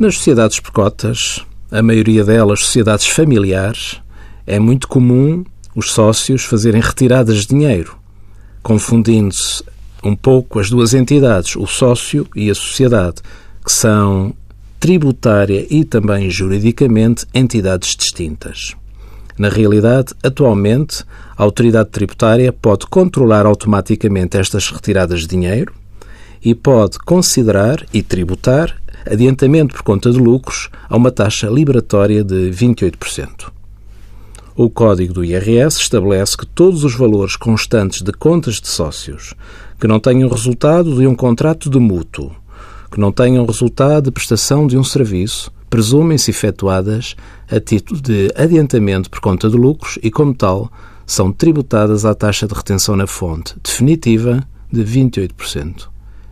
Nas sociedades por cotas, a maioria delas sociedades familiares, é muito comum os sócios fazerem retiradas de dinheiro, confundindo-se um pouco as duas entidades, o sócio e a sociedade, que são tributária e também juridicamente entidades distintas. Na realidade, atualmente, a autoridade tributária pode controlar automaticamente estas retiradas de dinheiro e pode considerar e tributar adiantamento por conta de lucros a uma taxa liberatória de 28%. O Código do IRS estabelece que todos os valores constantes de contas de sócios que não tenham resultado de um contrato de mútuo, que não tenham resultado de prestação de um serviço, presumem-se efetuadas a título de adiantamento por conta de lucros e, como tal, são tributadas à taxa de retenção na fonte definitiva de 28%.